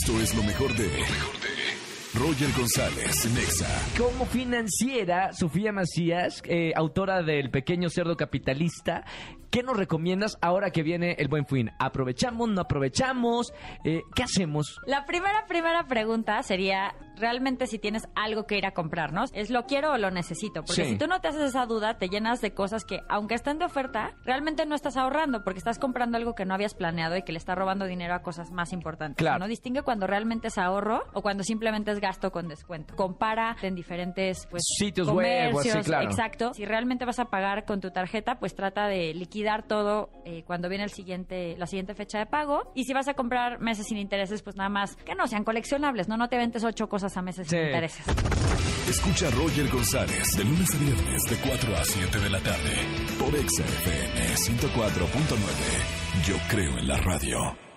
Esto es lo mejor de. Roger González, Nexa. Como financiera, Sofía Macías, eh, autora del Pequeño Cerdo Capitalista, ¿qué nos recomiendas ahora que viene el Buen Fin? ¿Aprovechamos, no aprovechamos? Eh, ¿Qué hacemos? La primera, primera pregunta sería realmente si tienes algo que ir a comprar, ¿no? Es lo quiero o lo necesito. Porque Sí. si tú no te haces esa duda, te llenas de cosas que, aunque estén de oferta, realmente no estás ahorrando porque estás comprando algo que no habías planeado y que le está robando dinero a cosas más importantes. Claro. ¿no? Distingue cuando realmente es ahorro o cuando simplemente es gasto con descuento. Compara en diferentes pues, Sitios web así, claro. Exacto. Si realmente vas a pagar con tu tarjeta, pues trata de liquidar todo eh, cuando viene el siguiente, la siguiente fecha de pago. Y si vas a comprar meses sin intereses, pues nada más que no sean coleccionables, ¿no? No te ventes ocho cosas a meses Sí. sin intereses. Escucha a Roger González de lunes a viernes de 4 a 7 de la tarde por Exa FM 104.9. Yo creo en la radio.